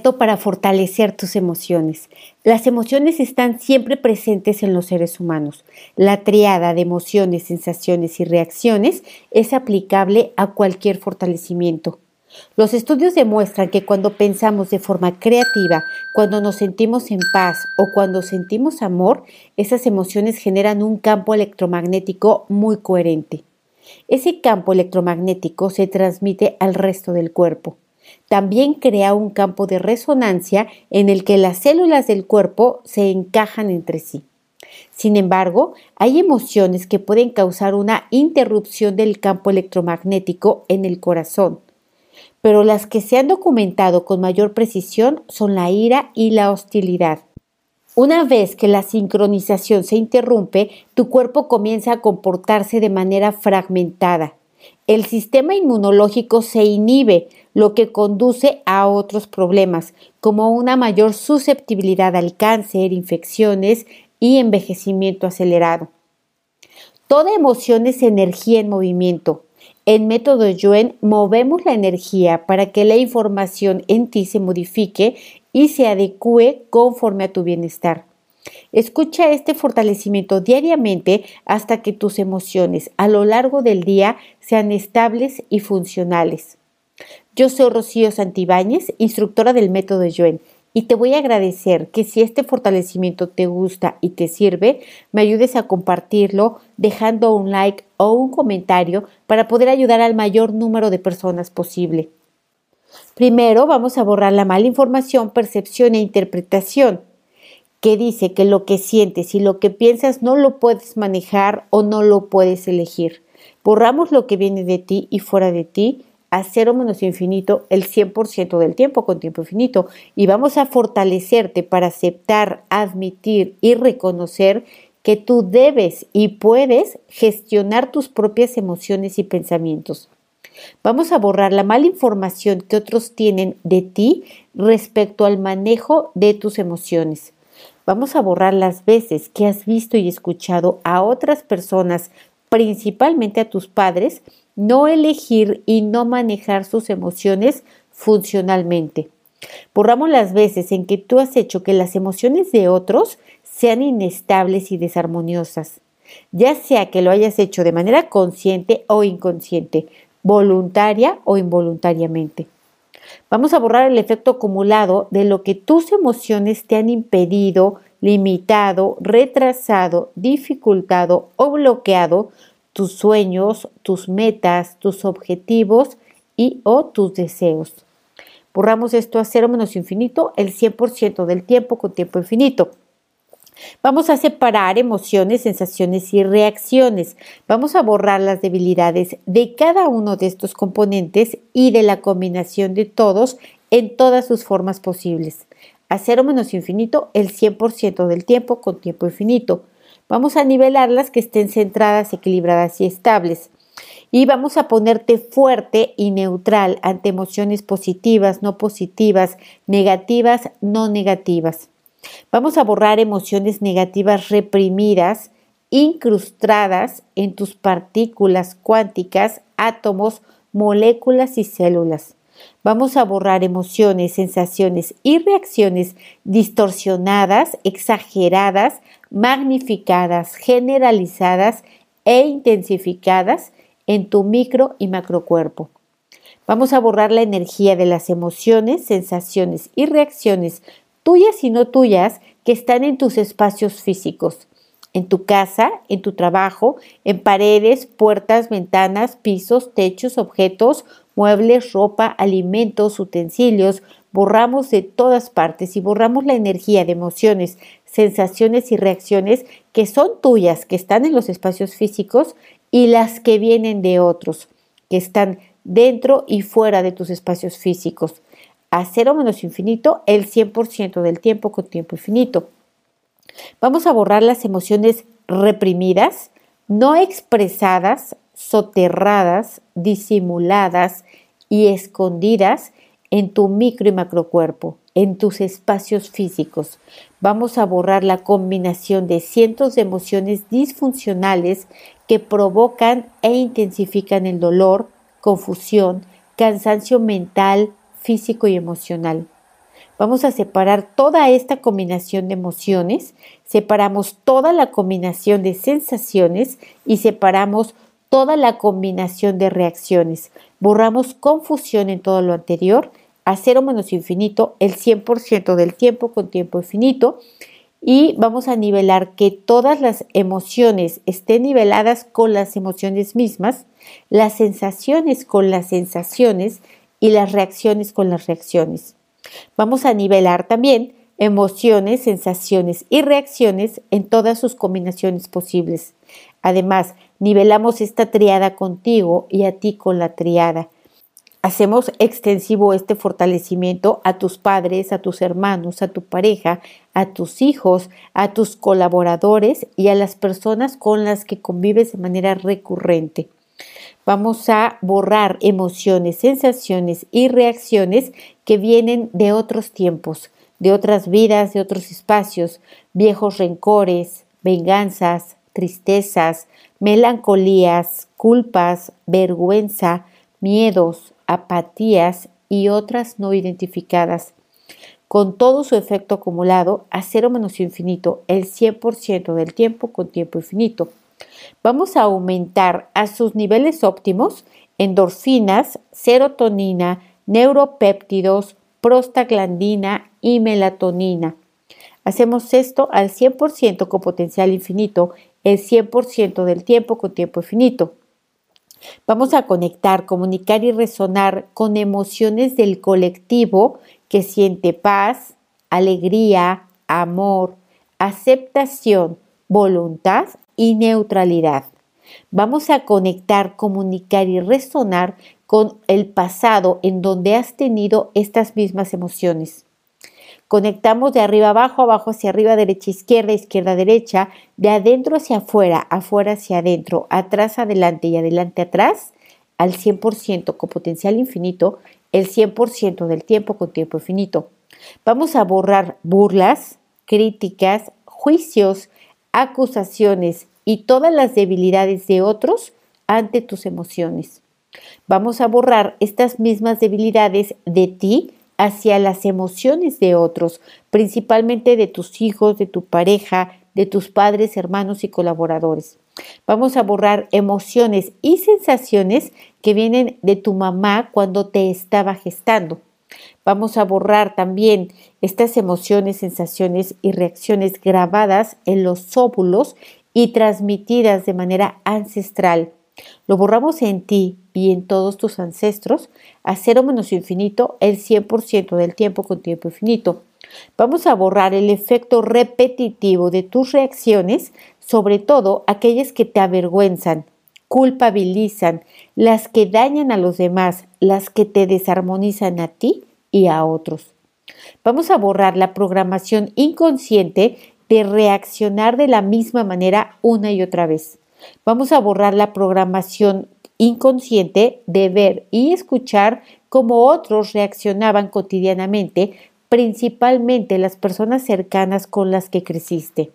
Para fortalecer tus emociones. Las emociones están siempre presentes en los seres humanos. La triada de emociones, sensaciones y reacciones es aplicable a cualquier fortalecimiento. Los estudios demuestran que cuando pensamos de forma creativa, cuando nos sentimos en paz o cuando sentimos amor, esas emociones generan un campo electromagnético muy coherente. Ese campo electromagnético se transmite al resto del cuerpo también crea un campo de resonancia en el que las células del cuerpo se encajan entre sí. Sin embargo, hay emociones que pueden causar una interrupción del campo electromagnético en el corazón, pero las que se han documentado con mayor precisión son la ira y la hostilidad. Una vez que la sincronización se interrumpe, tu cuerpo comienza a comportarse de manera fragmentada. El sistema inmunológico se inhibe, lo que conduce a otros problemas, como una mayor susceptibilidad al cáncer, infecciones y envejecimiento acelerado. Toda emoción es energía en movimiento. En método Yuen movemos la energía para que la información en ti se modifique y se adecue conforme a tu bienestar. Escucha este fortalecimiento diariamente hasta que tus emociones a lo largo del día sean estables y funcionales. Yo soy Rocío Santibáñez, instructora del método Yuen, y te voy a agradecer que si este fortalecimiento te gusta y te sirve, me ayudes a compartirlo dejando un like o un comentario para poder ayudar al mayor número de personas posible. Primero vamos a borrar la mala información, percepción e interpretación, que dice que lo que sientes y lo que piensas no lo puedes manejar o no lo puedes elegir. Borramos lo que viene de ti y fuera de ti a cero menos infinito el 100% del tiempo con tiempo infinito y vamos a fortalecerte para aceptar, admitir y reconocer que tú debes y puedes gestionar tus propias emociones y pensamientos. Vamos a borrar la mala información que otros tienen de ti respecto al manejo de tus emociones. Vamos a borrar las veces que has visto y escuchado a otras personas, principalmente a tus padres, no elegir y no manejar sus emociones funcionalmente. Borramos las veces en que tú has hecho que las emociones de otros sean inestables y desarmoniosas, ya sea que lo hayas hecho de manera consciente o inconsciente, voluntaria o involuntariamente. Vamos a borrar el efecto acumulado de lo que tus emociones te han impedido, limitado, retrasado, dificultado o bloqueado tus sueños, tus metas, tus objetivos y o tus deseos. Borramos esto a cero menos infinito el 100% del tiempo con tiempo infinito. Vamos a separar emociones, sensaciones y reacciones. Vamos a borrar las debilidades de cada uno de estos componentes y de la combinación de todos en todas sus formas posibles. A cero menos infinito el 100% del tiempo con tiempo infinito. Vamos a nivelarlas que estén centradas, equilibradas y estables. Y vamos a ponerte fuerte y neutral ante emociones positivas, no positivas, negativas, no negativas. Vamos a borrar emociones negativas reprimidas, incrustadas en tus partículas cuánticas, átomos, moléculas y células. Vamos a borrar emociones, sensaciones y reacciones distorsionadas, exageradas, magnificadas, generalizadas e intensificadas en tu micro y macrocuerpo. Vamos a borrar la energía de las emociones, sensaciones y reacciones tuyas y no tuyas que están en tus espacios físicos, en tu casa, en tu trabajo, en paredes, puertas, ventanas, pisos, techos, objetos, muebles, ropa, alimentos, utensilios, borramos de todas partes y borramos la energía de emociones, sensaciones y reacciones que son tuyas, que están en los espacios físicos y las que vienen de otros, que están dentro y fuera de tus espacios físicos. A cero menos infinito, el 100% del tiempo con tiempo infinito. Vamos a borrar las emociones reprimidas, no expresadas, soterradas, disimuladas y escondidas en tu micro y macrocuerpo, en tus espacios físicos. Vamos a borrar la combinación de cientos de emociones disfuncionales que provocan e intensifican el dolor, confusión, cansancio mental, físico y emocional. Vamos a separar toda esta combinación de emociones, separamos toda la combinación de sensaciones y separamos toda la combinación de reacciones. Borramos confusión en todo lo anterior a cero menos infinito el 100% del tiempo con tiempo infinito y vamos a nivelar que todas las emociones estén niveladas con las emociones mismas, las sensaciones con las sensaciones y las reacciones con las reacciones. Vamos a nivelar también emociones, sensaciones y reacciones en todas sus combinaciones posibles. Además, nivelamos esta triada contigo y a ti con la triada. Hacemos extensivo este fortalecimiento a tus padres, a tus hermanos, a tu pareja, a tus hijos, a tus colaboradores y a las personas con las que convives de manera recurrente. Vamos a borrar emociones, sensaciones y reacciones que vienen de otros tiempos, de otras vidas, de otros espacios, viejos rencores, venganzas, tristezas, melancolías, culpas, vergüenza, miedos, apatías y otras no identificadas. Con todo su efecto acumulado a cero menos infinito, el 100% del tiempo con tiempo infinito. Vamos a aumentar a sus niveles óptimos endorfinas, serotonina, neuropéptidos, prostaglandina y melatonina. Hacemos esto al 100% con potencial infinito, el 100% del tiempo con tiempo infinito. Vamos a conectar, comunicar y resonar con emociones del colectivo que siente paz, alegría, amor, aceptación, voluntad y neutralidad. Vamos a conectar, comunicar y resonar con el pasado en donde has tenido estas mismas emociones. Conectamos de arriba abajo, abajo hacia arriba, derecha izquierda, izquierda derecha, de adentro hacia afuera, afuera hacia adentro, atrás adelante y adelante atrás, al 100% con potencial infinito, el 100% del tiempo con tiempo infinito. Vamos a borrar burlas, críticas, juicios, acusaciones y todas las debilidades de otros ante tus emociones. Vamos a borrar estas mismas debilidades de ti hacia las emociones de otros, principalmente de tus hijos, de tu pareja, de tus padres, hermanos y colaboradores. Vamos a borrar emociones y sensaciones que vienen de tu mamá cuando te estaba gestando. Vamos a borrar también estas emociones, sensaciones y reacciones grabadas en los óvulos y transmitidas de manera ancestral lo borramos en ti y en todos tus ancestros a cero menos infinito el 100% del tiempo con tiempo infinito. Vamos a borrar el efecto repetitivo de tus reacciones, sobre todo aquellas que te avergüenzan, culpabilizan, las que dañan a los demás, las que te desarmonizan a ti y a otros. Vamos a borrar la programación inconsciente de reaccionar de la misma manera una y otra vez. Vamos a borrar la programación inconsciente de ver y escuchar cómo otros reaccionaban cotidianamente, principalmente las personas cercanas con las que creciste.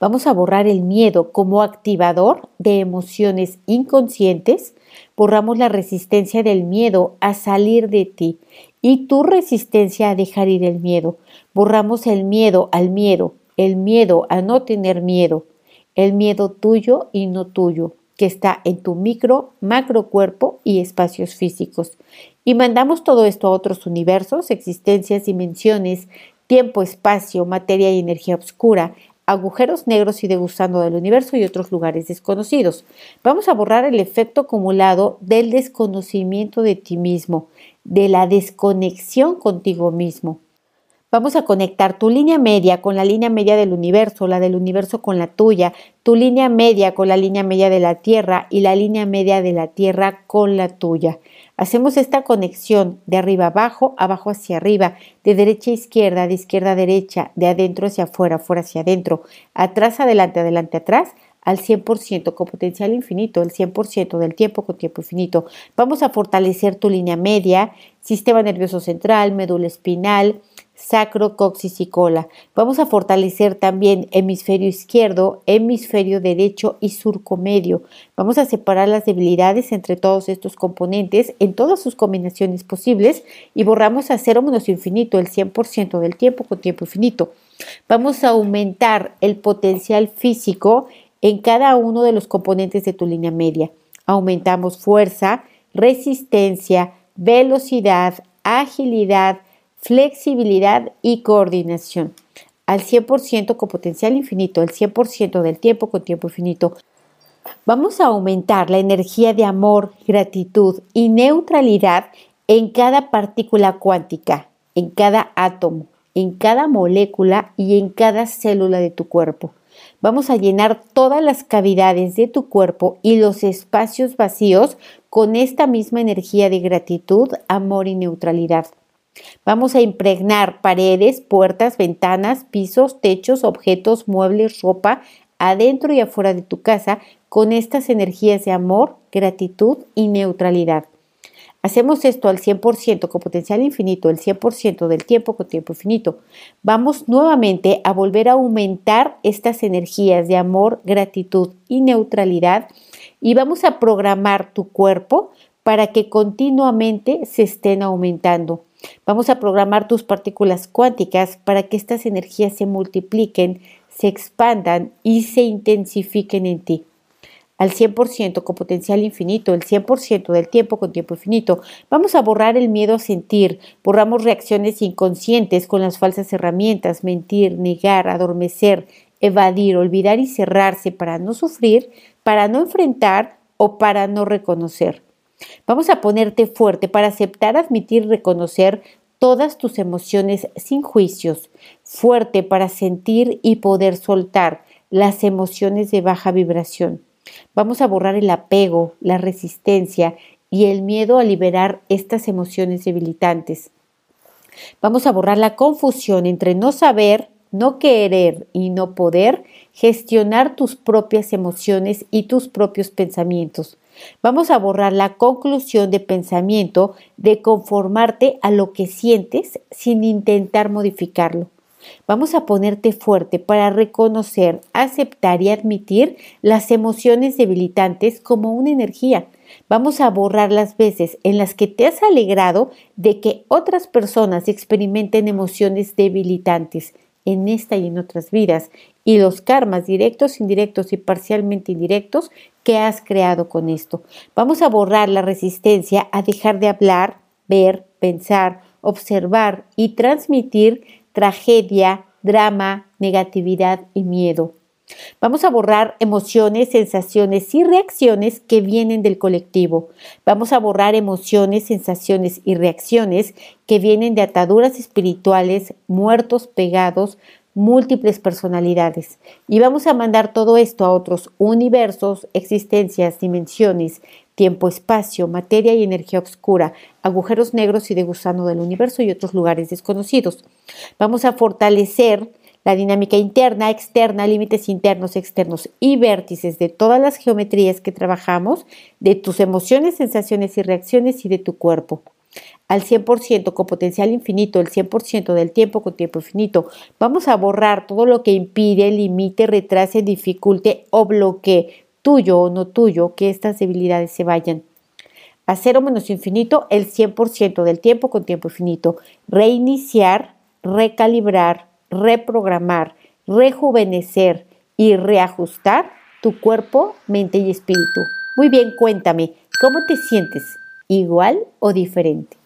Vamos a borrar el miedo como activador de emociones inconscientes. Borramos la resistencia del miedo a salir de ti y tu resistencia a dejar ir el miedo. Borramos el miedo al miedo, el miedo a no tener miedo, el miedo tuyo y no tuyo, que está en tu micro, macro cuerpo y espacios físicos. Y mandamos todo esto a otros universos, existencias, dimensiones, tiempo, espacio, materia y energía oscura, agujeros negros y degustando del universo y otros lugares desconocidos. Vamos a borrar el efecto acumulado del desconocimiento de ti mismo, de la desconexión contigo mismo. Vamos a conectar tu línea media con la línea media del universo, la del universo con la tuya, tu línea media con la línea media de la Tierra y la línea media de la Tierra con la tuya. Hacemos esta conexión de arriba abajo, abajo hacia arriba, de derecha a izquierda, de izquierda a derecha, de adentro hacia afuera, afuera hacia adentro, atrás, adelante, adelante, atrás, al 100% con potencial infinito, el 100% del tiempo con tiempo infinito. Vamos a fortalecer tu línea media, sistema nervioso central, médula espinal, sacro, coxis y cola. Vamos a fortalecer también hemisferio izquierdo, hemisferio derecho y surco medio. Vamos a separar las debilidades entre todos estos componentes en todas sus combinaciones posibles y borramos a cero menos infinito el 100% del tiempo con tiempo infinito. Vamos a aumentar el potencial físico en cada uno de los componentes de tu línea media. Aumentamos fuerza, resistencia, velocidad, agilidad, flexibilidad y coordinación. Al 100% con potencial infinito, el 100% del tiempo con tiempo infinito. Vamos a aumentar la energía de amor, gratitud y neutralidad en cada partícula cuántica, en cada átomo, en cada molécula y en cada célula de tu cuerpo. Vamos a llenar todas las cavidades de tu cuerpo y los espacios vacíos con esta misma energía de gratitud, amor y neutralidad. Vamos a impregnar paredes, puertas, ventanas, pisos, techos, objetos, muebles, ropa, adentro y afuera de tu casa con estas energías de amor, gratitud y neutralidad. Hacemos esto al 100% con potencial infinito, el 100% del tiempo con tiempo infinito. Vamos nuevamente a volver a aumentar estas energías de amor, gratitud y neutralidad y vamos a programar tu cuerpo para que continuamente se estén aumentando. Vamos a programar tus partículas cuánticas para que estas energías se multipliquen, se expandan y se intensifiquen en ti al 100% con potencial infinito, el 100% del tiempo con tiempo infinito. Vamos a borrar el miedo a sentir, borramos reacciones inconscientes con las falsas herramientas, mentir, negar, adormecer, evadir, olvidar y cerrarse para no sufrir, para no enfrentar o para no reconocer. Vamos a ponerte fuerte para aceptar, admitir, reconocer todas tus emociones sin juicios, fuerte para sentir y poder soltar las emociones de baja vibración. Vamos a borrar el apego, la resistencia y el miedo a liberar estas emociones debilitantes. Vamos a borrar la confusión entre no saber, no querer y no poder gestionar tus propias emociones y tus propios pensamientos. Vamos a borrar la conclusión de pensamiento de conformarte a lo que sientes sin intentar modificarlo. Vamos a ponerte fuerte para reconocer, aceptar y admitir las emociones debilitantes como una energía. Vamos a borrar las veces en las que te has alegrado de que otras personas experimenten emociones debilitantes en esta y en otras vidas y los karmas directos, indirectos y parcialmente indirectos que has creado con esto. Vamos a borrar la resistencia a dejar de hablar, ver, pensar, observar y transmitir tragedia, drama, negatividad y miedo. Vamos a borrar emociones, sensaciones y reacciones que vienen del colectivo. Vamos a borrar emociones, sensaciones y reacciones que vienen de ataduras espirituales, muertos pegados, múltiples personalidades. Y vamos a mandar todo esto a otros universos, existencias, dimensiones, tiempo, espacio, materia y energía oscura, agujeros negros y de gusano del universo y otros lugares desconocidos. Vamos a fortalecer la dinámica interna, externa, límites internos, externos y vértices de todas las geometrías que trabajamos, de tus emociones, sensaciones y reacciones y de tu cuerpo. Al 100% con potencial infinito, el 100% del tiempo con tiempo infinito. Vamos a borrar todo lo que impide, limite, retrase, dificulte o bloquee tuyo o no tuyo, que estas debilidades se vayan. A cero menos infinito, el 100% del tiempo con tiempo infinito. Reiniciar, recalibrar, reprogramar, rejuvenecer y reajustar tu cuerpo, mente y espíritu. Muy bien, cuéntame, ¿cómo te sientes? ¿Igual o diferente?